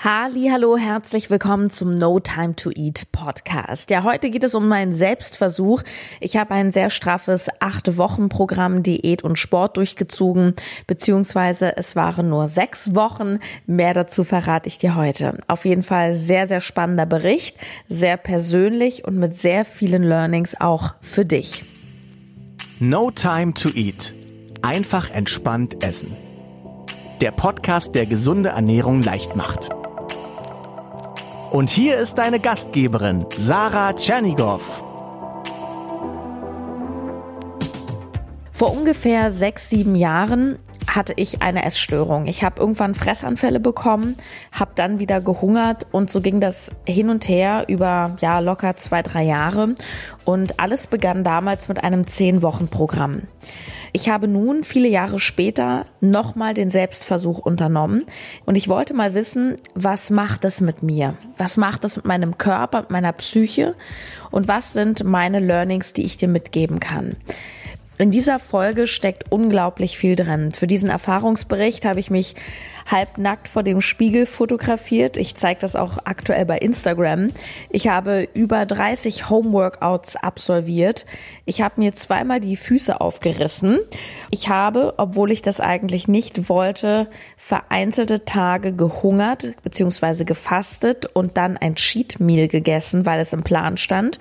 Hallo, herzlich willkommen zum No Time to Eat Podcast. Ja, heute geht es um meinen Selbstversuch. Ich habe ein sehr straffes acht Wochen Programm Diät und Sport durchgezogen, beziehungsweise es waren nur sechs Wochen. Mehr dazu verrate ich dir heute. Auf jeden Fall sehr, sehr spannender Bericht, sehr persönlich und mit sehr vielen Learnings auch für dich. No Time to Eat. Einfach entspannt essen. Der Podcast, der gesunde Ernährung leicht macht. Und hier ist deine Gastgeberin, Sarah Tschernigow. Vor ungefähr sechs, sieben Jahren hatte ich eine Essstörung. Ich habe irgendwann Fressanfälle bekommen, habe dann wieder gehungert und so ging das hin und her über ja locker zwei, drei Jahre und alles begann damals mit einem zehn Wochen Programm. Ich habe nun viele Jahre später nochmal den Selbstversuch unternommen und ich wollte mal wissen, was macht es mit mir? Was macht es mit meinem Körper, mit meiner Psyche? Und was sind meine Learnings, die ich dir mitgeben kann? In dieser Folge steckt unglaublich viel drin. Für diesen Erfahrungsbericht habe ich mich halbnackt vor dem Spiegel fotografiert. Ich zeige das auch aktuell bei Instagram. Ich habe über 30 Homeworkouts absolviert. Ich habe mir zweimal die Füße aufgerissen. Ich habe, obwohl ich das eigentlich nicht wollte, vereinzelte Tage gehungert bzw. gefastet und dann ein Cheat Meal gegessen, weil es im Plan stand.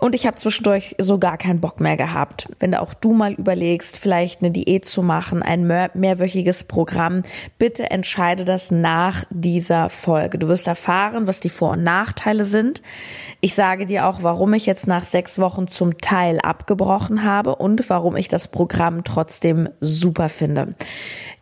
Und ich habe zwischendurch so gar keinen Bock mehr gehabt. Wenn auch du mal überlegst, vielleicht eine Diät zu machen, ein mehr mehrwöchiges Programm, bitte entscheide das nach dieser Folge. Du wirst erfahren, was die Vor- und Nachteile sind. Ich sage dir auch, warum ich jetzt nach sechs Wochen zum Teil abgebrochen habe und warum ich das Programm trotzdem super finde.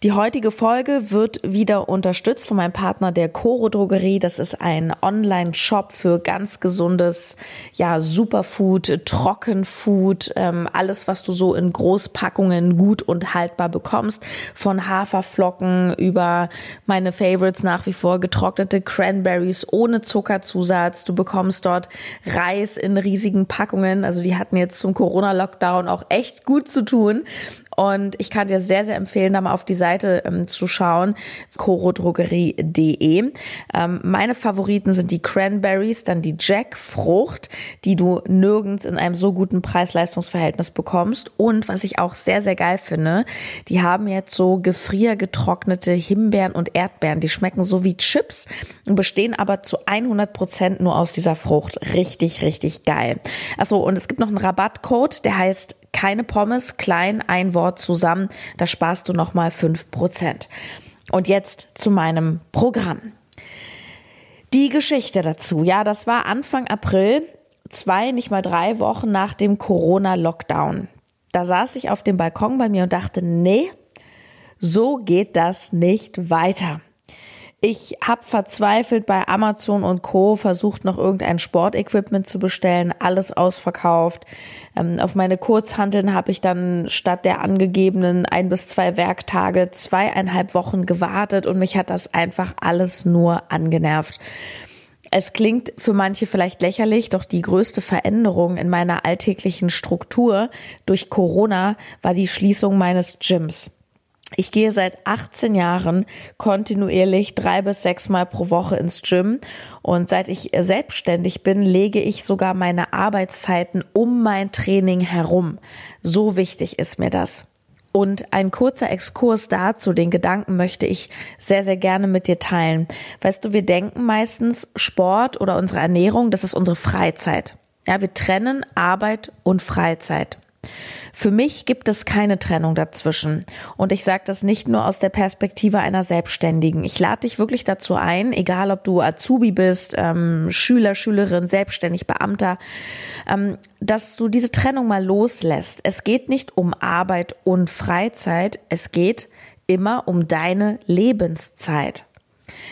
Die heutige Folge wird wieder unterstützt von meinem Partner der Coro Drogerie. Das ist ein Online-Shop für ganz gesundes, ja, Superfood, Trockenfood, ähm, alles, was du so in Großpackungen gut und haltbar bekommst. Von Haferflocken über meine Favorites nach wie vor getrocknete Cranberries ohne Zuckerzusatz. Du bekommst dort Reis in riesigen Packungen. Also die hatten jetzt zum Corona-Lockdown auch echt gut zu tun. Und ich kann dir sehr, sehr empfehlen, da mal auf die Seite ähm, zu schauen, corodrogerie.de. Ähm, meine Favoriten sind die Cranberries, dann die Jackfrucht, die du nirgends in einem so guten Preis-Leistungs-Verhältnis bekommst. Und was ich auch sehr, sehr geil finde, die haben jetzt so gefriergetrocknete Himbeeren und Erdbeeren. Die schmecken so wie Chips und bestehen aber zu 100 Prozent nur aus dieser Frucht. Richtig, richtig geil. Achso, und es gibt noch einen Rabattcode, der heißt keine Pommes, klein, ein Wort zusammen, da sparst du nochmal fünf Prozent. Und jetzt zu meinem Programm. Die Geschichte dazu, ja, das war Anfang April, zwei, nicht mal drei Wochen nach dem Corona-Lockdown. Da saß ich auf dem Balkon bei mir und dachte, nee, so geht das nicht weiter. Ich habe verzweifelt bei Amazon und Co. versucht, noch irgendein Sportequipment zu bestellen, alles ausverkauft. Ähm, auf meine Kurzhandeln habe ich dann statt der angegebenen ein bis zwei Werktage zweieinhalb Wochen gewartet und mich hat das einfach alles nur angenervt. Es klingt für manche vielleicht lächerlich, doch die größte Veränderung in meiner alltäglichen Struktur durch Corona war die Schließung meines Gyms. Ich gehe seit 18 Jahren kontinuierlich drei bis sechs Mal pro Woche ins Gym und seit ich selbstständig bin, lege ich sogar meine Arbeitszeiten um mein Training herum. So wichtig ist mir das. Und ein kurzer Exkurs dazu, den Gedanken möchte ich sehr, sehr gerne mit dir teilen. Weißt du, wir denken meistens Sport oder unsere Ernährung, das ist unsere Freizeit. Ja, wir trennen Arbeit und Freizeit. Für mich gibt es keine Trennung dazwischen. Und ich sage das nicht nur aus der Perspektive einer Selbstständigen. Ich lade dich wirklich dazu ein, egal ob du Azubi bist, ähm, Schüler, Schülerin, selbstständig, Beamter, ähm, dass du diese Trennung mal loslässt. Es geht nicht um Arbeit und Freizeit, es geht immer um deine Lebenszeit.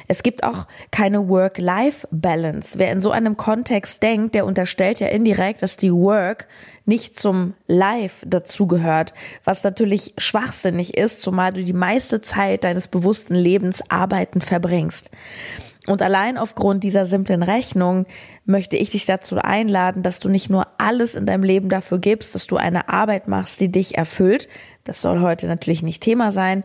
Es gibt auch keine Work-Life-Balance. Wer in so einem Kontext denkt, der unterstellt ja indirekt, dass die Work nicht zum Life dazugehört, was natürlich schwachsinnig ist, zumal du die meiste Zeit deines bewussten Lebens arbeiten verbringst. Und allein aufgrund dieser simplen Rechnung möchte ich dich dazu einladen, dass du nicht nur alles in deinem Leben dafür gibst, dass du eine Arbeit machst, die dich erfüllt. Das soll heute natürlich nicht Thema sein,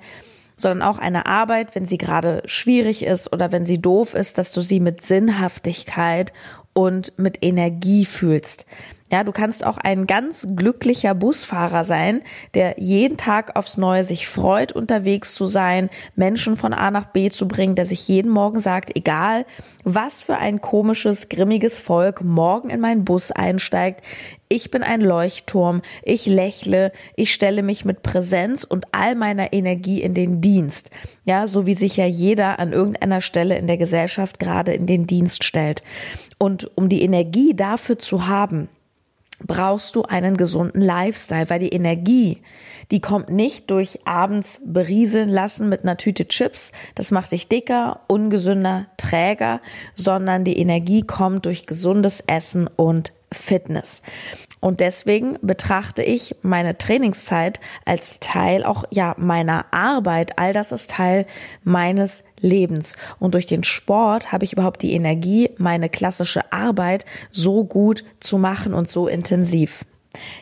sondern auch eine Arbeit, wenn sie gerade schwierig ist oder wenn sie doof ist, dass du sie mit Sinnhaftigkeit und mit Energie fühlst. Ja, du kannst auch ein ganz glücklicher Busfahrer sein, der jeden Tag aufs Neue sich freut, unterwegs zu sein, Menschen von A nach B zu bringen, der sich jeden Morgen sagt, egal was für ein komisches, grimmiges Volk morgen in meinen Bus einsteigt, ich bin ein Leuchtturm, ich lächle, ich stelle mich mit Präsenz und all meiner Energie in den Dienst. Ja, so wie sich ja jeder an irgendeiner Stelle in der Gesellschaft gerade in den Dienst stellt. Und um die Energie dafür zu haben, brauchst du einen gesunden Lifestyle, weil die Energie, die kommt nicht durch abends berieseln lassen mit einer Tüte Chips, das macht dich dicker, ungesünder, träger, sondern die Energie kommt durch gesundes Essen und Fitness. Und deswegen betrachte ich meine Trainingszeit als Teil auch ja meiner Arbeit. All das ist Teil meines Lebens. Und durch den Sport habe ich überhaupt die Energie, meine klassische Arbeit so gut zu machen und so intensiv.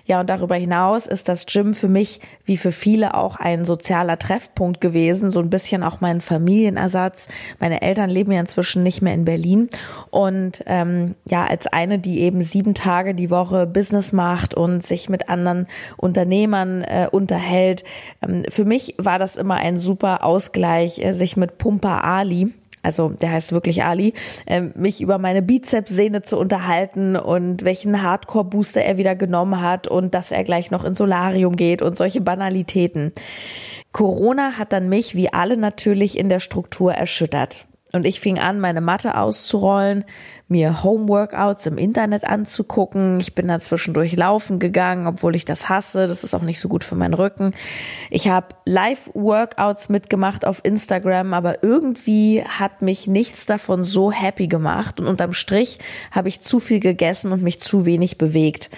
Ja, und darüber hinaus ist das Gym für mich, wie für viele, auch ein sozialer Treffpunkt gewesen, so ein bisschen auch mein Familienersatz. Meine Eltern leben ja inzwischen nicht mehr in Berlin. Und ähm, ja, als eine, die eben sieben Tage die Woche Business macht und sich mit anderen Unternehmern äh, unterhält, ähm, für mich war das immer ein super Ausgleich, äh, sich mit Pumper Ali also der heißt wirklich Ali, äh, mich über meine Bizepssehne zu unterhalten und welchen Hardcore-Booster er wieder genommen hat und dass er gleich noch ins Solarium geht und solche Banalitäten. Corona hat dann mich, wie alle natürlich, in der Struktur erschüttert. Und ich fing an, meine Matte auszurollen, mir Homeworkouts im Internet anzugucken. Ich bin da zwischendurch laufen gegangen, obwohl ich das hasse. Das ist auch nicht so gut für meinen Rücken. Ich habe Live-Workouts mitgemacht auf Instagram, aber irgendwie hat mich nichts davon so happy gemacht. Und unterm Strich habe ich zu viel gegessen und mich zu wenig bewegt.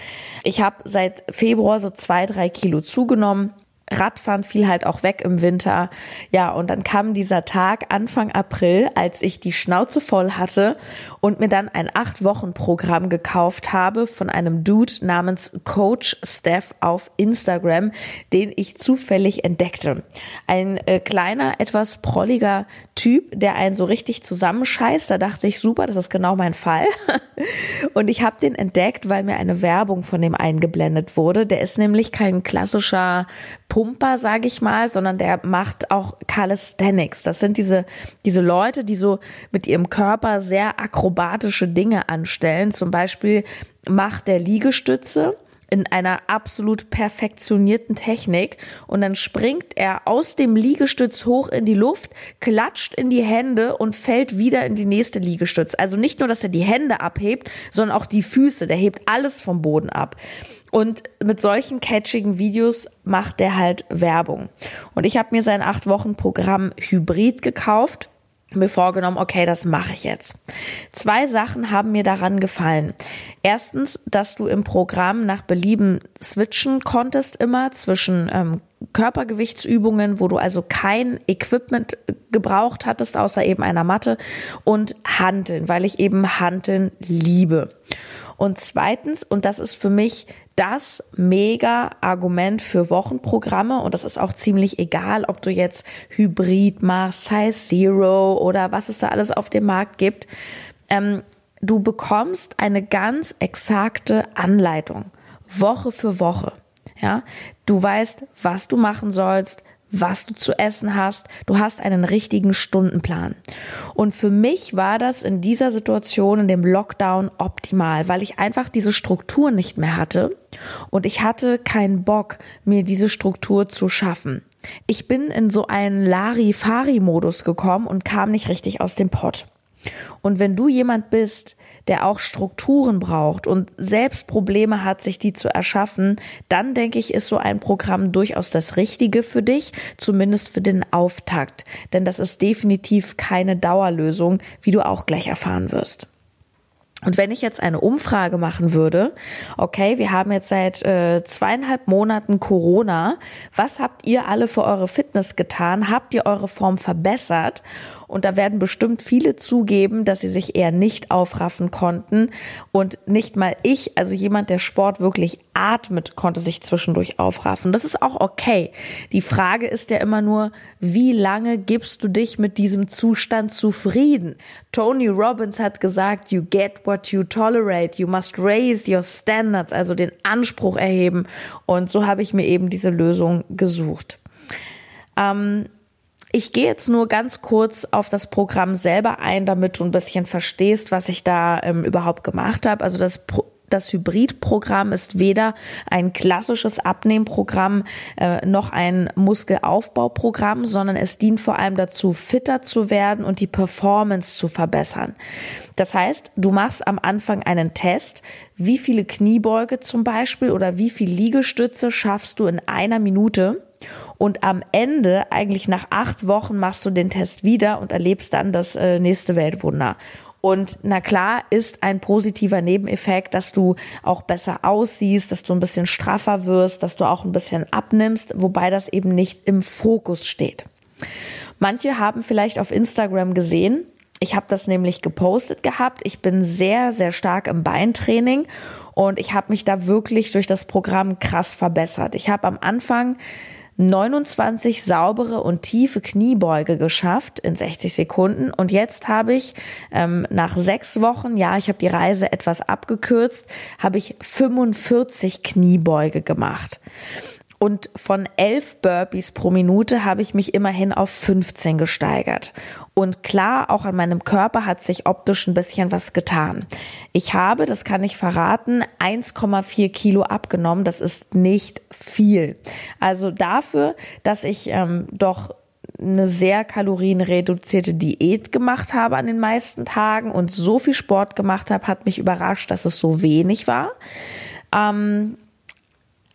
Ich habe seit Februar so zwei, drei Kilo zugenommen Radfahren fiel halt auch weg im Winter. Ja, und dann kam dieser Tag Anfang April, als ich die Schnauze voll hatte und mir dann ein acht Wochen Programm gekauft habe von einem Dude namens Coach Steph auf Instagram, den ich zufällig entdeckte. Ein äh, kleiner, etwas prolliger Typ, der einen so richtig zusammenscheißt. Da dachte ich, super, das ist genau mein Fall. Und ich habe den entdeckt, weil mir eine Werbung von dem eingeblendet wurde. Der ist nämlich kein klassischer Pumper, sage ich mal, sondern der macht auch Calisthenics. Das sind diese, diese Leute, die so mit ihrem Körper sehr akrobatische Dinge anstellen. Zum Beispiel macht der Liegestütze in einer absolut perfektionierten Technik und dann springt er aus dem Liegestütz hoch in die Luft, klatscht in die Hände und fällt wieder in die nächste Liegestütz. Also nicht nur, dass er die Hände abhebt, sondern auch die Füße, der hebt alles vom Boden ab. Und mit solchen catchigen Videos macht er halt Werbung. Und ich habe mir sein acht Wochen Programm Hybrid gekauft mir vorgenommen, okay, das mache ich jetzt. Zwei Sachen haben mir daran gefallen. Erstens, dass du im Programm nach Belieben switchen konntest immer zwischen ähm, Körpergewichtsübungen, wo du also kein Equipment gebraucht hattest, außer eben einer Matte und Handeln, weil ich eben Handeln liebe. Und zweitens, und das ist für mich das mega Argument für Wochenprogramme und das ist auch ziemlich egal, ob du jetzt Hybrid machst, Size Zero oder was es da alles auf dem Markt gibt. Ähm, du bekommst eine ganz exakte Anleitung, Woche für Woche. Ja, du weißt, was du machen sollst, was du zu essen hast. Du hast einen richtigen Stundenplan. Und für mich war das in dieser Situation, in dem Lockdown optimal, weil ich einfach diese Struktur nicht mehr hatte und ich hatte keinen Bock, mir diese Struktur zu schaffen. Ich bin in so einen Larifari-Modus gekommen und kam nicht richtig aus dem Pott. Und wenn du jemand bist, der auch Strukturen braucht und selbst Probleme hat, sich die zu erschaffen, dann denke ich, ist so ein Programm durchaus das Richtige für dich, zumindest für den Auftakt. Denn das ist definitiv keine Dauerlösung, wie du auch gleich erfahren wirst. Und wenn ich jetzt eine Umfrage machen würde, okay, wir haben jetzt seit äh, zweieinhalb Monaten Corona, was habt ihr alle für eure Fitness getan? Habt ihr eure Form verbessert? Und da werden bestimmt viele zugeben, dass sie sich eher nicht aufraffen konnten. Und nicht mal ich, also jemand, der Sport wirklich atmet, konnte sich zwischendurch aufraffen. Das ist auch okay. Die Frage ist ja immer nur, wie lange gibst du dich mit diesem Zustand zufrieden? Tony Robbins hat gesagt, you get what you tolerate. You must raise your standards, also den Anspruch erheben. Und so habe ich mir eben diese Lösung gesucht. Ähm, ich gehe jetzt nur ganz kurz auf das Programm selber ein, damit du ein bisschen verstehst, was ich da ähm, überhaupt gemacht habe. Also das Pro das Hybridprogramm ist weder ein klassisches Abnehmprogramm äh, noch ein Muskelaufbauprogramm, sondern es dient vor allem dazu, fitter zu werden und die Performance zu verbessern. Das heißt, du machst am Anfang einen Test, wie viele Kniebeuge zum Beispiel oder wie viel Liegestütze schaffst du in einer Minute und am Ende, eigentlich nach acht Wochen, machst du den Test wieder und erlebst dann das äh, nächste Weltwunder. Und na klar ist ein positiver Nebeneffekt, dass du auch besser aussiehst, dass du ein bisschen straffer wirst, dass du auch ein bisschen abnimmst, wobei das eben nicht im Fokus steht. Manche haben vielleicht auf Instagram gesehen, ich habe das nämlich gepostet gehabt. Ich bin sehr, sehr stark im Beintraining und ich habe mich da wirklich durch das Programm krass verbessert. Ich habe am Anfang 29 saubere und tiefe Kniebeuge geschafft in 60 Sekunden. Und jetzt habe ich ähm, nach sechs Wochen, ja, ich habe die Reise etwas abgekürzt, habe ich 45 Kniebeuge gemacht. Und von elf Burpees pro Minute habe ich mich immerhin auf 15 gesteigert. Und klar, auch an meinem Körper hat sich optisch ein bisschen was getan. Ich habe, das kann ich verraten, 1,4 Kilo abgenommen. Das ist nicht viel. Also dafür, dass ich ähm, doch eine sehr kalorienreduzierte Diät gemacht habe an den meisten Tagen und so viel Sport gemacht habe, hat mich überrascht, dass es so wenig war. Ähm,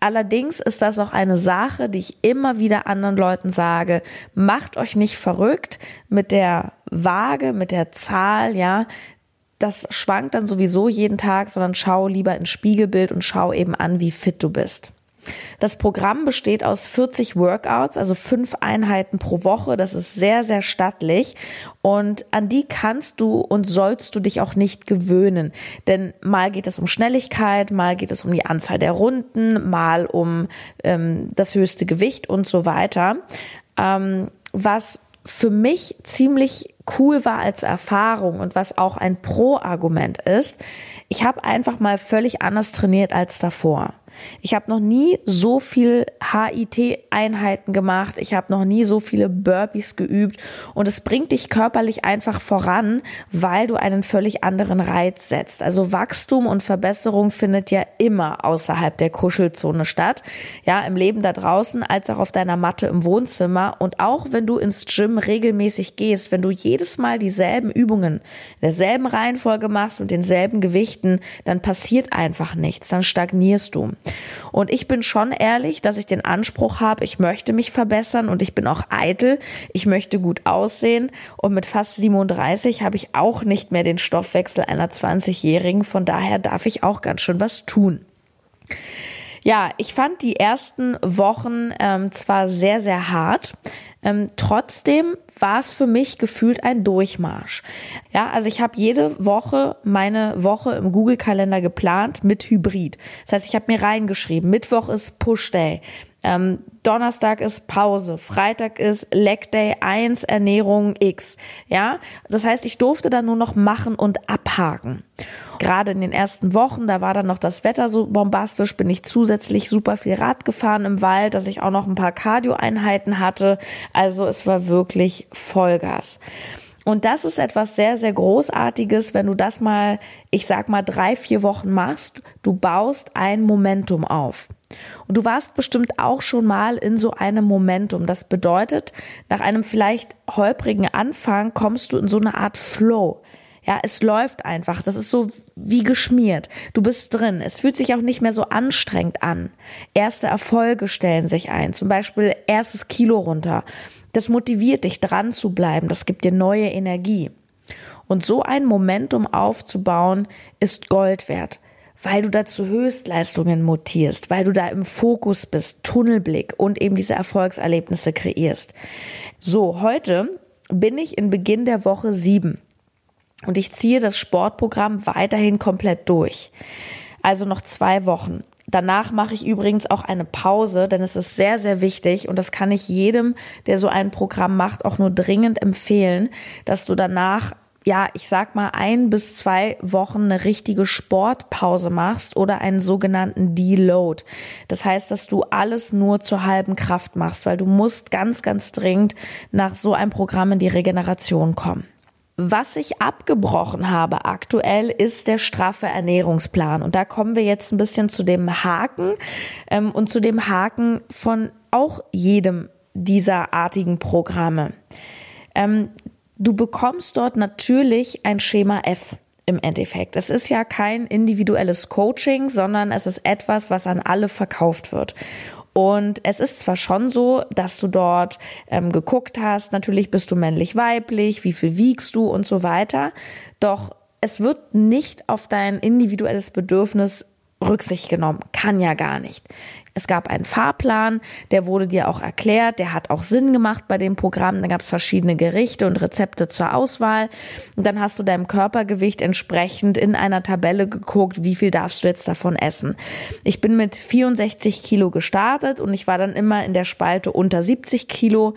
Allerdings ist das auch eine Sache, die ich immer wieder anderen Leuten sage. Macht euch nicht verrückt mit der Waage, mit der Zahl, ja. Das schwankt dann sowieso jeden Tag, sondern schau lieber ins Spiegelbild und schau eben an, wie fit du bist. Das Programm besteht aus 40 Workouts, also fünf Einheiten pro Woche. Das ist sehr, sehr stattlich. Und an die kannst du und sollst du dich auch nicht gewöhnen. Denn mal geht es um Schnelligkeit, mal geht es um die Anzahl der Runden, mal um ähm, das höchste Gewicht und so weiter. Ähm, was für mich ziemlich cool war als Erfahrung und was auch ein Pro-Argument ist, ich habe einfach mal völlig anders trainiert als davor. Ich habe noch nie so viel HIT-Einheiten gemacht. Ich habe noch nie so viele Burpees geübt. Und es bringt dich körperlich einfach voran, weil du einen völlig anderen Reiz setzt. Also Wachstum und Verbesserung findet ja immer außerhalb der Kuschelzone statt. Ja, im Leben da draußen als auch auf deiner Matte im Wohnzimmer. Und auch wenn du ins Gym regelmäßig gehst, wenn du jedes Mal dieselben Übungen in derselben Reihenfolge machst und denselben Gewichten, dann passiert einfach nichts. Dann stagnierst du. Und ich bin schon ehrlich, dass ich den Anspruch habe, ich möchte mich verbessern und ich bin auch eitel. Ich möchte gut aussehen. Und mit fast 37 habe ich auch nicht mehr den Stoffwechsel einer 20-Jährigen. Von daher darf ich auch ganz schön was tun. Ja, ich fand die ersten Wochen ähm, zwar sehr, sehr hart. Ähm, trotzdem war es für mich gefühlt ein Durchmarsch. Ja, also ich habe jede Woche meine Woche im Google-Kalender geplant mit Hybrid. Das heißt, ich habe mir reingeschrieben, Mittwoch ist Push Day. Ähm, Donnerstag ist Pause, Freitag ist Leg Day 1, Ernährung X. Ja, das heißt, ich durfte dann nur noch machen und abhaken. Gerade in den ersten Wochen, da war dann noch das Wetter so bombastisch, bin ich zusätzlich super viel Rad gefahren im Wald, dass ich auch noch ein paar Cardio-Einheiten hatte. Also es war wirklich Vollgas. Und das ist etwas sehr, sehr Großartiges, wenn du das mal, ich sag mal, drei, vier Wochen machst. Du baust ein Momentum auf. Und du warst bestimmt auch schon mal in so einem Momentum. Das bedeutet, nach einem vielleicht holprigen Anfang kommst du in so eine Art Flow. Ja, es läuft einfach. Das ist so wie geschmiert. Du bist drin. Es fühlt sich auch nicht mehr so anstrengend an. Erste Erfolge stellen sich ein. Zum Beispiel erstes Kilo runter. Das motiviert dich dran zu bleiben. Das gibt dir neue Energie. Und so ein Momentum aufzubauen ist Gold wert, weil du da zu Höchstleistungen mutierst, weil du da im Fokus bist, Tunnelblick und eben diese Erfolgserlebnisse kreierst. So, heute bin ich in Beginn der Woche sieben und ich ziehe das Sportprogramm weiterhin komplett durch. Also noch zwei Wochen. Danach mache ich übrigens auch eine Pause, denn es ist sehr, sehr wichtig und das kann ich jedem, der so ein Programm macht, auch nur dringend empfehlen, dass du danach ja, ich sag mal, ein bis zwei Wochen eine richtige Sportpause machst oder einen sogenannten Deload. Das heißt, dass du alles nur zur halben Kraft machst, weil du musst ganz, ganz dringend nach so einem Programm in die Regeneration kommen. Was ich abgebrochen habe aktuell ist der straffe Ernährungsplan. Und da kommen wir jetzt ein bisschen zu dem Haken ähm, und zu dem Haken von auch jedem dieser artigen Programme. Ähm, du bekommst dort natürlich ein Schema F im Endeffekt. Es ist ja kein individuelles Coaching, sondern es ist etwas, was an alle verkauft wird. Und es ist zwar schon so, dass du dort ähm, geguckt hast, natürlich bist du männlich-weiblich, wie viel wiegst du und so weiter, doch es wird nicht auf dein individuelles Bedürfnis Rücksicht genommen. Kann ja gar nicht. Es gab einen Fahrplan, der wurde dir auch erklärt, der hat auch Sinn gemacht bei dem Programm. Da gab es verschiedene Gerichte und Rezepte zur Auswahl. Und dann hast du deinem Körpergewicht entsprechend in einer Tabelle geguckt, wie viel darfst du jetzt davon essen. Ich bin mit 64 Kilo gestartet und ich war dann immer in der Spalte unter 70 Kilo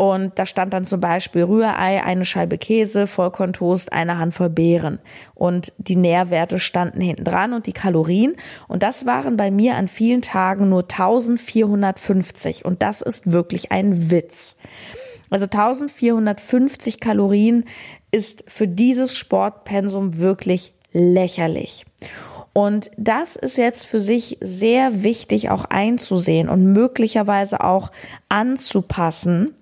und da stand dann zum Beispiel Rührei, eine Scheibe Käse, Vollkorntoast, eine Handvoll Beeren. Und die Nährwerte standen hinten dran und die Kalorien. Und das waren bei mir an vielen Tagen nur 1450. Und das ist wirklich ein Witz. Also 1450 Kalorien ist für dieses Sportpensum wirklich lächerlich. Und das ist jetzt für sich sehr wichtig auch einzusehen und möglicherweise auch anzupassen,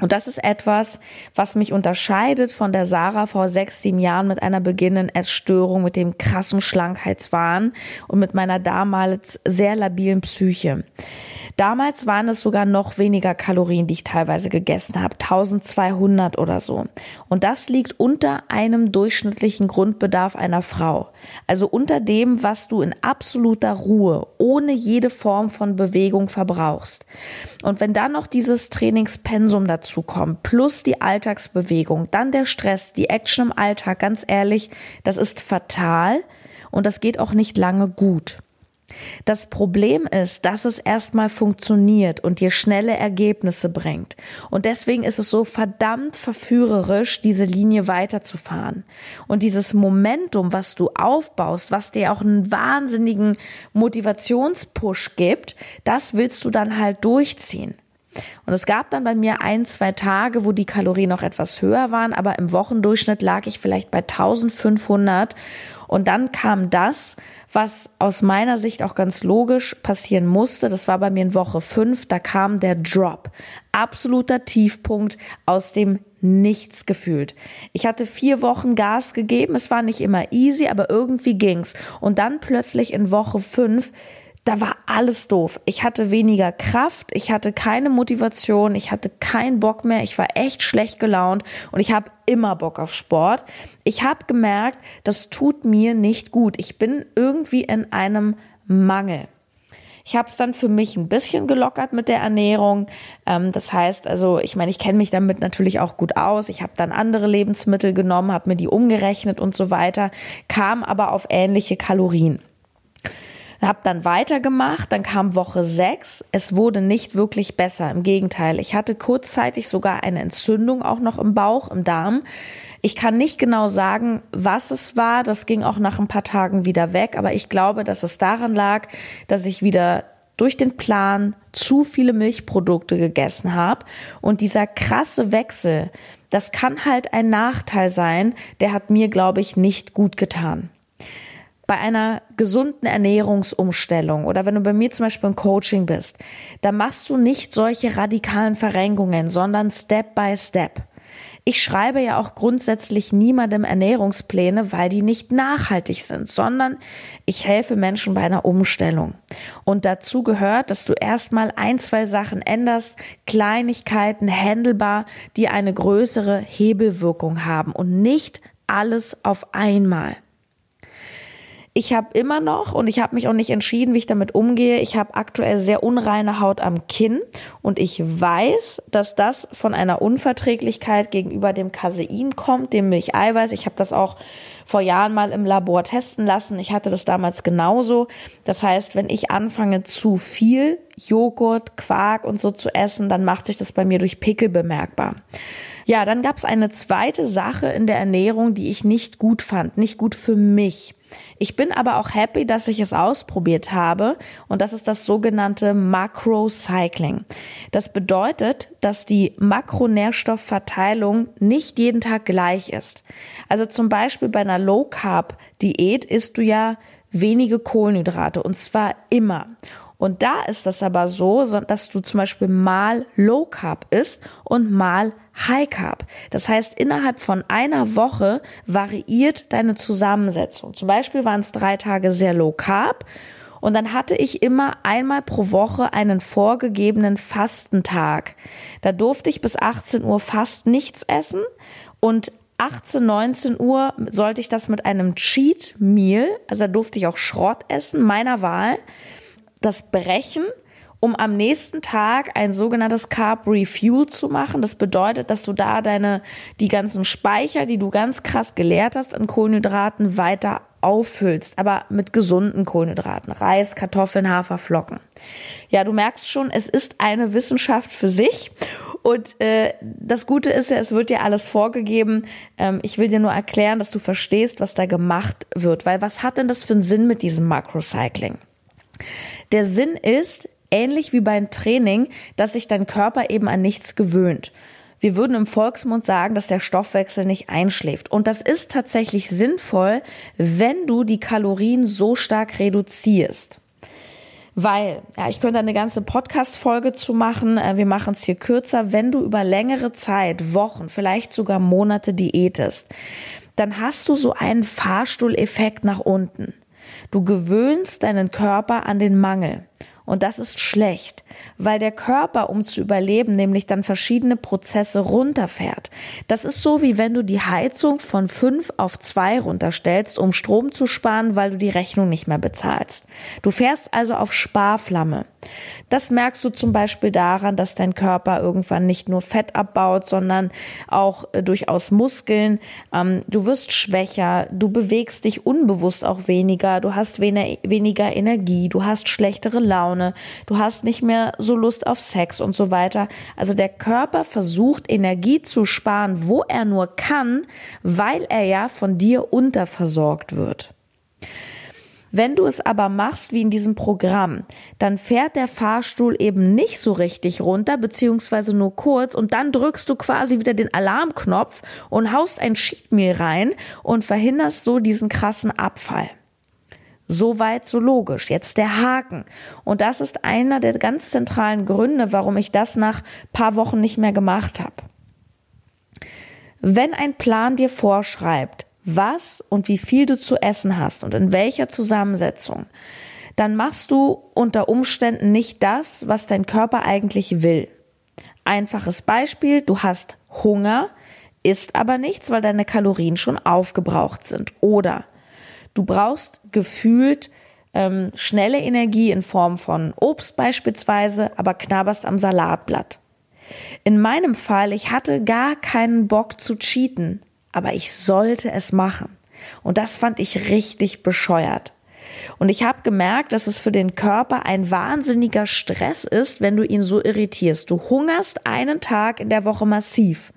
und das ist etwas, was mich unterscheidet von der Sarah vor sechs, sieben Jahren mit einer beginnenden Essstörung, mit dem krassen Schlankheitswahn und mit meiner damals sehr labilen Psyche. Damals waren es sogar noch weniger Kalorien, die ich teilweise gegessen habe, 1200 oder so. Und das liegt unter einem durchschnittlichen Grundbedarf einer Frau. Also unter dem, was du in absoluter Ruhe, ohne jede Form von Bewegung verbrauchst. Und wenn dann noch dieses Trainingspensum dazu kommt, plus die Alltagsbewegung, dann der Stress, die Action im Alltag, ganz ehrlich, das ist fatal und das geht auch nicht lange gut. Das Problem ist, dass es erstmal funktioniert und dir schnelle Ergebnisse bringt. Und deswegen ist es so verdammt verführerisch, diese Linie weiterzufahren. Und dieses Momentum, was du aufbaust, was dir auch einen wahnsinnigen Motivationspush gibt, das willst du dann halt durchziehen. Und es gab dann bei mir ein, zwei Tage, wo die Kalorien noch etwas höher waren, aber im Wochendurchschnitt lag ich vielleicht bei 1500. Und dann kam das, was aus meiner Sicht auch ganz logisch passieren musste. Das war bei mir in Woche fünf. Da kam der Drop. Absoluter Tiefpunkt aus dem Nichts gefühlt. Ich hatte vier Wochen Gas gegeben. Es war nicht immer easy, aber irgendwie ging's. Und dann plötzlich in Woche fünf da war alles doof. Ich hatte weniger Kraft, ich hatte keine Motivation, ich hatte keinen Bock mehr, ich war echt schlecht gelaunt und ich habe immer Bock auf Sport. Ich habe gemerkt, das tut mir nicht gut. Ich bin irgendwie in einem Mangel. Ich habe es dann für mich ein bisschen gelockert mit der Ernährung. Ähm, das heißt, also ich meine, ich kenne mich damit natürlich auch gut aus. Ich habe dann andere Lebensmittel genommen, habe mir die umgerechnet und so weiter, kam aber auf ähnliche Kalorien habe dann weitergemacht, dann kam Woche sechs. Es wurde nicht wirklich besser. Im Gegenteil, ich hatte kurzzeitig sogar eine Entzündung auch noch im Bauch, im Darm. Ich kann nicht genau sagen, was es war. Das ging auch nach ein paar Tagen wieder weg. Aber ich glaube, dass es daran lag, dass ich wieder durch den Plan zu viele Milchprodukte gegessen habe. Und dieser krasse Wechsel, das kann halt ein Nachteil sein. Der hat mir, glaube ich, nicht gut getan bei einer gesunden Ernährungsumstellung oder wenn du bei mir zum Beispiel im Coaching bist, da machst du nicht solche radikalen Verrenkungen, sondern Step by Step. Ich schreibe ja auch grundsätzlich niemandem Ernährungspläne, weil die nicht nachhaltig sind, sondern ich helfe Menschen bei einer Umstellung. Und dazu gehört, dass du erstmal ein, zwei Sachen änderst, Kleinigkeiten, handelbar, die eine größere Hebelwirkung haben und nicht alles auf einmal. Ich habe immer noch und ich habe mich auch nicht entschieden, wie ich damit umgehe. Ich habe aktuell sehr unreine Haut am Kinn und ich weiß, dass das von einer Unverträglichkeit gegenüber dem Casein kommt, dem Milcheiweiß. Ich habe das auch vor Jahren mal im Labor testen lassen. Ich hatte das damals genauso. Das heißt, wenn ich anfange zu viel Joghurt, Quark und so zu essen, dann macht sich das bei mir durch Pickel bemerkbar. Ja, dann gab es eine zweite Sache in der Ernährung, die ich nicht gut fand, nicht gut für mich. Ich bin aber auch happy, dass ich es ausprobiert habe und das ist das sogenannte Macrocycling. Das bedeutet, dass die Makronährstoffverteilung nicht jeden Tag gleich ist. Also zum Beispiel bei einer Low Carb Diät isst du ja wenige Kohlenhydrate und zwar immer. Und da ist das aber so, dass du zum Beispiel mal Low Carb isst und mal High Carb. Das heißt, innerhalb von einer Woche variiert deine Zusammensetzung. Zum Beispiel waren es drei Tage sehr Low Carb und dann hatte ich immer einmal pro Woche einen vorgegebenen Fastentag. Da durfte ich bis 18 Uhr fast nichts essen und 18, 19 Uhr sollte ich das mit einem Cheat Meal, also da durfte ich auch Schrott essen, meiner Wahl, das brechen um am nächsten Tag ein sogenanntes Carb Refuel zu machen. Das bedeutet, dass du da deine, die ganzen Speicher, die du ganz krass geleert hast an Kohlenhydraten, weiter auffüllst, aber mit gesunden Kohlenhydraten. Reis, Kartoffeln, Haferflocken. Ja, du merkst schon, es ist eine Wissenschaft für sich. Und äh, das Gute ist ja, es wird dir alles vorgegeben. Ähm, ich will dir nur erklären, dass du verstehst, was da gemacht wird. Weil was hat denn das für einen Sinn mit diesem Macrocycling? Der Sinn ist, ähnlich wie beim Training, dass sich dein Körper eben an nichts gewöhnt. Wir würden im Volksmund sagen, dass der Stoffwechsel nicht einschläft. Und das ist tatsächlich sinnvoll, wenn du die Kalorien so stark reduzierst. Weil, ja, ich könnte eine ganze Podcast-Folge zu machen. Äh, wir machen es hier kürzer. Wenn du über längere Zeit, Wochen, vielleicht sogar Monate diätest, dann hast du so einen Fahrstuhleffekt nach unten. Du gewöhnst deinen Körper an den Mangel. Und das ist schlecht, weil der Körper, um zu überleben, nämlich dann verschiedene Prozesse runterfährt. Das ist so, wie wenn du die Heizung von fünf auf zwei runterstellst, um Strom zu sparen, weil du die Rechnung nicht mehr bezahlst. Du fährst also auf Sparflamme. Das merkst du zum Beispiel daran, dass dein Körper irgendwann nicht nur Fett abbaut, sondern auch äh, durchaus Muskeln. Ähm, du wirst schwächer, du bewegst dich unbewusst auch weniger, du hast weniger Energie, du hast schlechtere Laune, du hast nicht mehr so Lust auf Sex und so weiter. Also der Körper versucht Energie zu sparen, wo er nur kann, weil er ja von dir unterversorgt wird. Wenn du es aber machst wie in diesem Programm, dann fährt der Fahrstuhl eben nicht so richtig runter, beziehungsweise nur kurz und dann drückst du quasi wieder den Alarmknopf und haust ein Sheetmeal rein und verhinderst so diesen krassen Abfall. Soweit so logisch. Jetzt der Haken. Und das ist einer der ganz zentralen Gründe, warum ich das nach paar Wochen nicht mehr gemacht habe. Wenn ein Plan dir vorschreibt, was und wie viel du zu essen hast und in welcher Zusammensetzung, dann machst du unter Umständen nicht das, was dein Körper eigentlich will. Einfaches Beispiel, du hast Hunger, isst aber nichts, weil deine Kalorien schon aufgebraucht sind. Oder du brauchst gefühlt ähm, schnelle Energie in Form von Obst beispielsweise, aber knabberst am Salatblatt. In meinem Fall, ich hatte gar keinen Bock zu cheaten aber ich sollte es machen. Und das fand ich richtig bescheuert. Und ich habe gemerkt, dass es für den Körper ein wahnsinniger Stress ist, wenn du ihn so irritierst. Du hungerst einen Tag in der Woche massiv.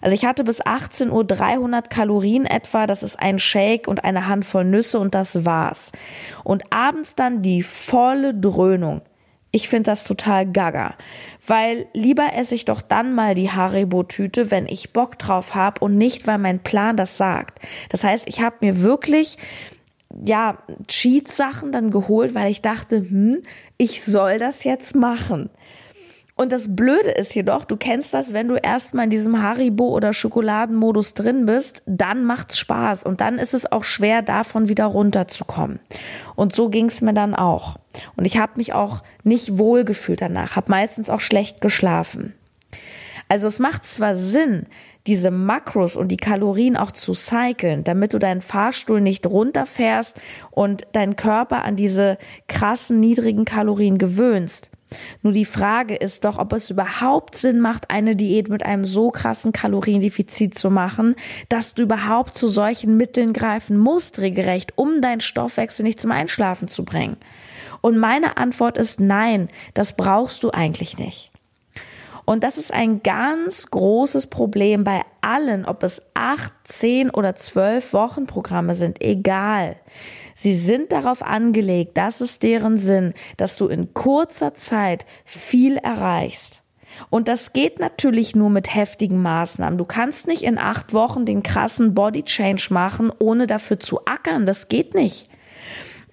Also ich hatte bis 18 Uhr 300 Kalorien etwa, das ist ein Shake und eine Handvoll Nüsse und das war's. Und abends dann die volle Dröhnung. Ich finde das total gaga, weil lieber esse ich doch dann mal die Haribo-Tüte, wenn ich Bock drauf habe und nicht, weil mein Plan das sagt. Das heißt, ich habe mir wirklich ja Cheat-Sachen dann geholt, weil ich dachte, hm, ich soll das jetzt machen. Und das Blöde ist jedoch, du kennst das, wenn du erstmal in diesem Haribo oder Schokoladenmodus drin bist, dann macht's Spaß und dann ist es auch schwer, davon wieder runterzukommen. Und so ging's mir dann auch. Und ich habe mich auch nicht wohl gefühlt danach, habe meistens auch schlecht geschlafen. Also es macht zwar Sinn, diese Makros und die Kalorien auch zu cyclen, damit du deinen Fahrstuhl nicht runterfährst und deinen Körper an diese krassen niedrigen Kalorien gewöhnst. Nur die Frage ist doch, ob es überhaupt Sinn macht, eine Diät mit einem so krassen Kaloriendefizit zu machen, dass du überhaupt zu solchen Mitteln greifen musst, regelrecht, um deinen Stoffwechsel nicht zum Einschlafen zu bringen. Und meine Antwort ist nein, das brauchst du eigentlich nicht. Und das ist ein ganz großes Problem bei allen, ob es acht, zehn oder zwölf Wochenprogramme sind, egal. Sie sind darauf angelegt, das ist deren Sinn, dass du in kurzer Zeit viel erreichst. Und das geht natürlich nur mit heftigen Maßnahmen. Du kannst nicht in acht Wochen den krassen Body Change machen, ohne dafür zu ackern. Das geht nicht.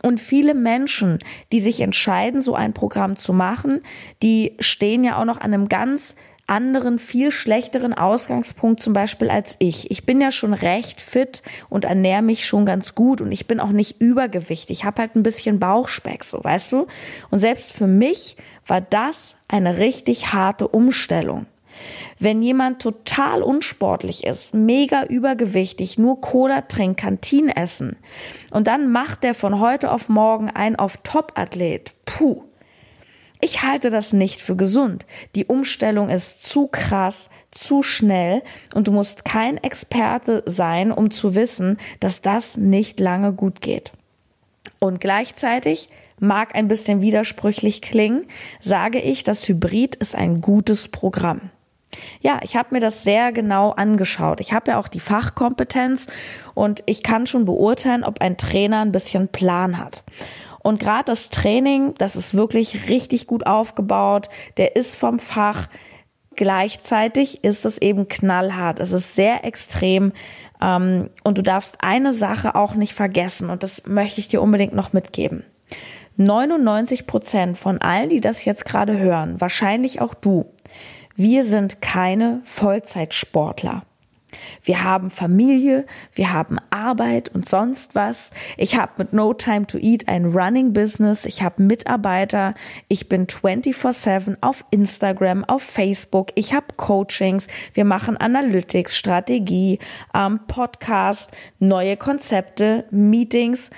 Und viele Menschen, die sich entscheiden, so ein Programm zu machen, die stehen ja auch noch an einem ganz anderen, viel schlechteren Ausgangspunkt zum Beispiel als ich. Ich bin ja schon recht fit und ernähre mich schon ganz gut und ich bin auch nicht übergewichtig. Ich habe halt ein bisschen Bauchspeck, so weißt du. Und selbst für mich war das eine richtig harte Umstellung. Wenn jemand total unsportlich ist, mega übergewichtig, nur Cola trinkt, Kantin essen und dann macht der von heute auf morgen ein auf Top-Athlet, puh. Ich halte das nicht für gesund. Die Umstellung ist zu krass, zu schnell und du musst kein Experte sein, um zu wissen, dass das nicht lange gut geht. Und gleichzeitig mag ein bisschen widersprüchlich klingen, sage ich, das Hybrid ist ein gutes Programm. Ja, ich habe mir das sehr genau angeschaut. Ich habe ja auch die Fachkompetenz und ich kann schon beurteilen, ob ein Trainer ein bisschen Plan hat. Und gerade das Training, das ist wirklich richtig gut aufgebaut, der ist vom Fach. Gleichzeitig ist es eben knallhart. Es ist sehr extrem. Ähm, und du darfst eine Sache auch nicht vergessen. Und das möchte ich dir unbedingt noch mitgeben. 99 Prozent von allen, die das jetzt gerade hören, wahrscheinlich auch du, wir sind keine Vollzeitsportler. Wir haben Familie, wir haben Arbeit und sonst was. Ich habe mit No Time to Eat ein Running Business, ich habe Mitarbeiter, ich bin 24/7 auf Instagram, auf Facebook, ich habe Coachings, wir machen Analytics, Strategie, ähm, Podcast, neue Konzepte, Meetings,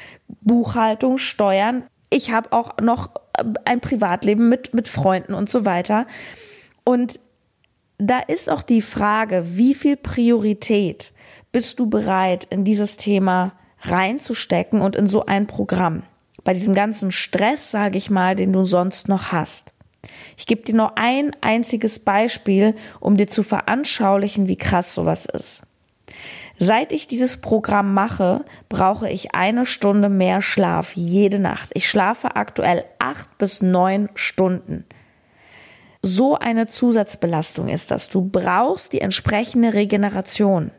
Buchhaltung, Steuern. Ich habe auch noch äh, ein Privatleben mit mit Freunden und so weiter. Und da ist auch die Frage, wie viel Priorität bist du bereit, in dieses Thema reinzustecken und in so ein Programm? Bei diesem ganzen Stress, sage ich mal, den du sonst noch hast. Ich gebe dir nur ein einziges Beispiel, um dir zu veranschaulichen, wie krass sowas ist. Seit ich dieses Programm mache, brauche ich eine Stunde mehr Schlaf jede Nacht. Ich schlafe aktuell acht bis neun Stunden so eine Zusatzbelastung ist das. Du brauchst die entsprechende Regeneration.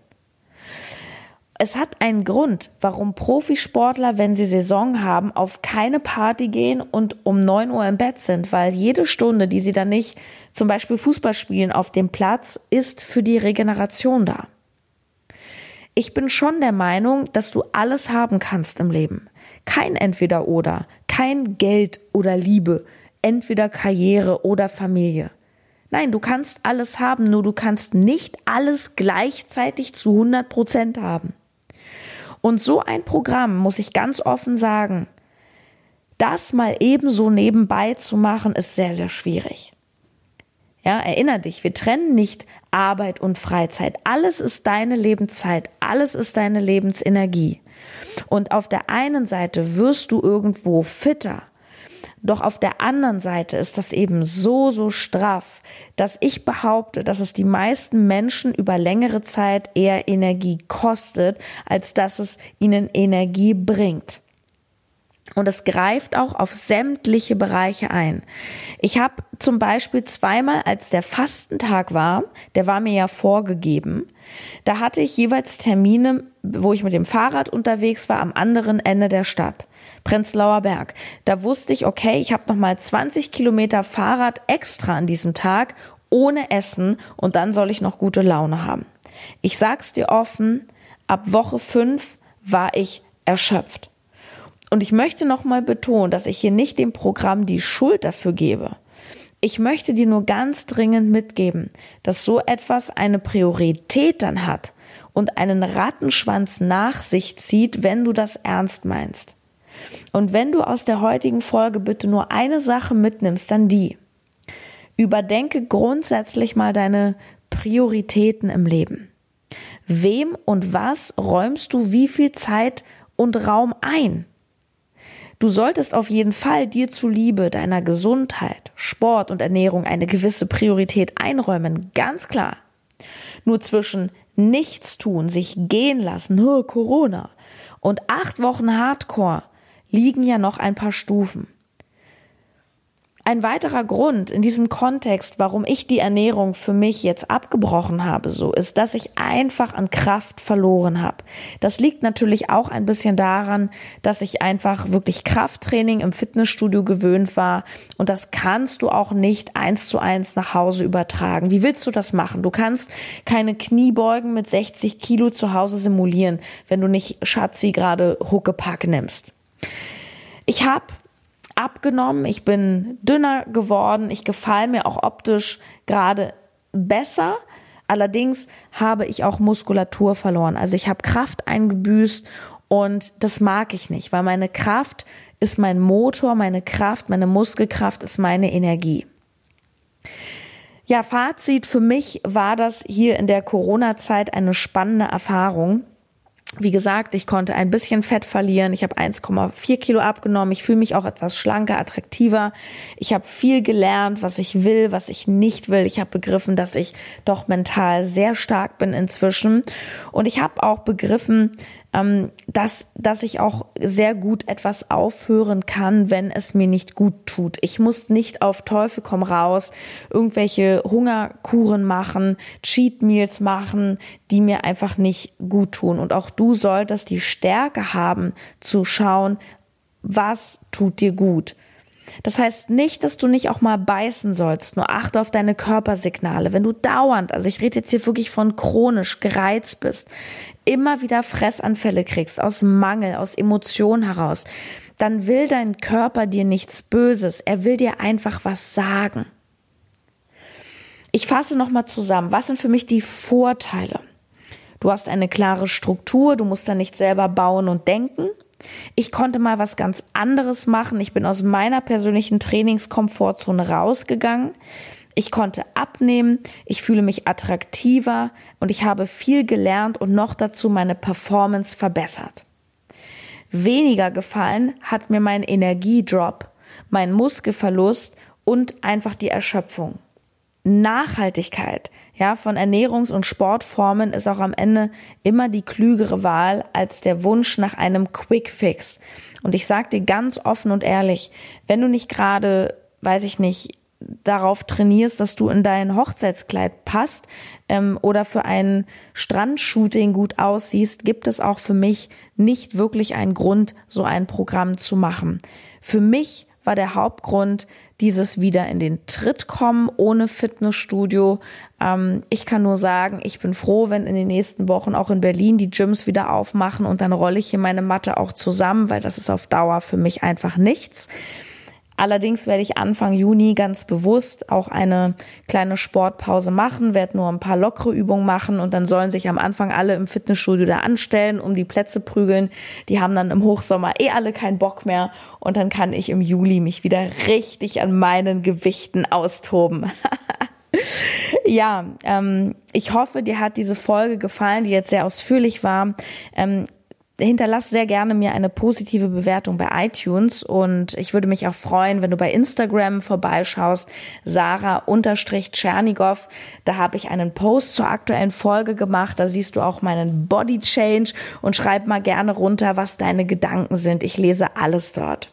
Es hat einen Grund, warum Profisportler, wenn sie Saison haben, auf keine Party gehen und um neun Uhr im Bett sind, weil jede Stunde, die sie dann nicht zum Beispiel Fußball spielen auf dem Platz, ist für die Regeneration da. Ich bin schon der Meinung, dass du alles haben kannst im Leben. Kein Entweder oder, kein Geld oder Liebe, entweder Karriere oder Familie. Nein, du kannst alles haben, nur du kannst nicht alles gleichzeitig zu 100 Prozent haben. Und so ein Programm, muss ich ganz offen sagen, das mal ebenso nebenbei zu machen, ist sehr, sehr schwierig. Ja, erinner dich, wir trennen nicht Arbeit und Freizeit. Alles ist deine Lebenszeit, alles ist deine Lebensenergie. Und auf der einen Seite wirst du irgendwo fitter, doch auf der anderen Seite ist das eben so, so straff, dass ich behaupte, dass es die meisten Menschen über längere Zeit eher Energie kostet, als dass es ihnen Energie bringt. Und es greift auch auf sämtliche Bereiche ein. Ich habe zum Beispiel zweimal, als der Fastentag war, der war mir ja vorgegeben, da hatte ich jeweils Termine, wo ich mit dem Fahrrad unterwegs war, am anderen Ende der Stadt. Prenzlauer Berg. Da wusste ich, okay, ich habe noch mal 20 Kilometer Fahrrad extra an diesem Tag ohne Essen und dann soll ich noch gute Laune haben. Ich sag's dir offen, ab Woche 5 war ich erschöpft. Und ich möchte noch mal betonen, dass ich hier nicht dem Programm die Schuld dafür gebe. Ich möchte dir nur ganz dringend mitgeben, dass so etwas eine Priorität dann hat und einen Rattenschwanz nach sich zieht, wenn du das ernst meinst. Und wenn du aus der heutigen Folge bitte nur eine Sache mitnimmst, dann die. Überdenke grundsätzlich mal deine Prioritäten im Leben. Wem und was räumst du wie viel Zeit und Raum ein? Du solltest auf jeden Fall dir zuliebe deiner Gesundheit, Sport und Ernährung eine gewisse Priorität einräumen, ganz klar. Nur zwischen nichts tun, sich gehen lassen, nur Corona und acht Wochen Hardcore liegen ja noch ein paar Stufen. Ein weiterer Grund in diesem Kontext, warum ich die Ernährung für mich jetzt abgebrochen habe, so ist, dass ich einfach an Kraft verloren habe. Das liegt natürlich auch ein bisschen daran, dass ich einfach wirklich Krafttraining im Fitnessstudio gewöhnt war und das kannst du auch nicht eins zu eins nach Hause übertragen. Wie willst du das machen? Du kannst keine Kniebeugen mit 60 Kilo zu Hause simulieren, wenn du nicht Schatzi gerade Huckepack nimmst. Ich habe abgenommen, ich bin dünner geworden, ich gefalle mir auch optisch gerade besser. Allerdings habe ich auch Muskulatur verloren. Also ich habe Kraft eingebüßt und das mag ich nicht, weil meine Kraft ist mein Motor, meine Kraft, meine Muskelkraft ist meine Energie. Ja, Fazit für mich war das hier in der Corona-Zeit eine spannende Erfahrung. Wie gesagt, ich konnte ein bisschen Fett verlieren. Ich habe 1,4 Kilo abgenommen. Ich fühle mich auch etwas schlanker, attraktiver. Ich habe viel gelernt, was ich will, was ich nicht will. Ich habe begriffen, dass ich doch mental sehr stark bin inzwischen. Und ich habe auch begriffen, dass, dass ich auch sehr gut etwas aufhören kann, wenn es mir nicht gut tut. Ich muss nicht auf Teufel komm raus irgendwelche Hungerkuren machen, Cheat Meals machen, die mir einfach nicht gut tun. Und auch du solltest die Stärke haben zu schauen, was tut dir gut. Das heißt nicht, dass du nicht auch mal beißen sollst, nur achte auf deine Körpersignale. Wenn du dauernd, also ich rede jetzt hier wirklich von chronisch gereizt bist, immer wieder Fressanfälle kriegst, aus Mangel, aus Emotion heraus, dann will dein Körper dir nichts Böses. Er will dir einfach was sagen. Ich fasse nochmal zusammen. Was sind für mich die Vorteile? Du hast eine klare Struktur, du musst da nicht selber bauen und denken. Ich konnte mal was ganz anderes machen. Ich bin aus meiner persönlichen Trainingskomfortzone rausgegangen. Ich konnte abnehmen, ich fühle mich attraktiver und ich habe viel gelernt und noch dazu meine Performance verbessert. Weniger gefallen hat mir mein Energiedrop, mein Muskelverlust und einfach die Erschöpfung. Nachhaltigkeit, ja, von Ernährungs- und Sportformen ist auch am Ende immer die klügere Wahl als der Wunsch nach einem Quick Fix. Und ich sage dir ganz offen und ehrlich, wenn du nicht gerade, weiß ich nicht, darauf trainierst, dass du in dein Hochzeitskleid passt ähm, oder für ein Strandshooting gut aussiehst, gibt es auch für mich nicht wirklich einen Grund, so ein Programm zu machen. Für mich war der Hauptgrund dieses wieder in den Tritt kommen ohne Fitnessstudio. Ähm, ich kann nur sagen, ich bin froh, wenn in den nächsten Wochen auch in Berlin die Gyms wieder aufmachen und dann rolle ich hier meine Matte auch zusammen, weil das ist auf Dauer für mich einfach nichts. Allerdings werde ich Anfang Juni ganz bewusst auch eine kleine Sportpause machen, werde nur ein paar lockere Übungen machen und dann sollen sich am Anfang alle im Fitnessstudio da anstellen, um die Plätze prügeln. Die haben dann im Hochsommer eh alle keinen Bock mehr und dann kann ich im Juli mich wieder richtig an meinen Gewichten austoben. ja, ähm, ich hoffe, dir hat diese Folge gefallen, die jetzt sehr ausführlich war. Ähm, hinterlass sehr gerne mir eine positive Bewertung bei iTunes und ich würde mich auch freuen, wenn du bei Instagram vorbeischaust, Sarah-Tschernigow. Da habe ich einen Post zur aktuellen Folge gemacht. Da siehst du auch meinen Body Change und schreib mal gerne runter, was deine Gedanken sind. Ich lese alles dort.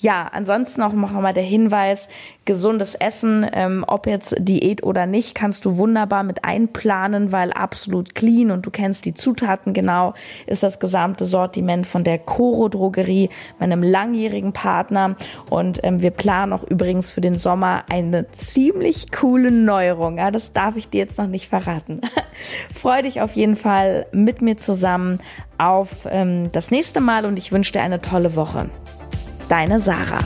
Ja, ansonsten auch noch mal der Hinweis, gesundes Essen, ähm, ob jetzt Diät oder nicht, kannst du wunderbar mit einplanen, weil absolut clean und du kennst die Zutaten genau, ist das gesamte Sortiment von der Coro Drogerie, meinem langjährigen Partner. Und ähm, wir planen auch übrigens für den Sommer eine ziemlich coole Neuerung. Ja, das darf ich dir jetzt noch nicht verraten. Freu dich auf jeden Fall mit mir zusammen auf ähm, das nächste Mal und ich wünsche dir eine tolle Woche. Deine Sarah.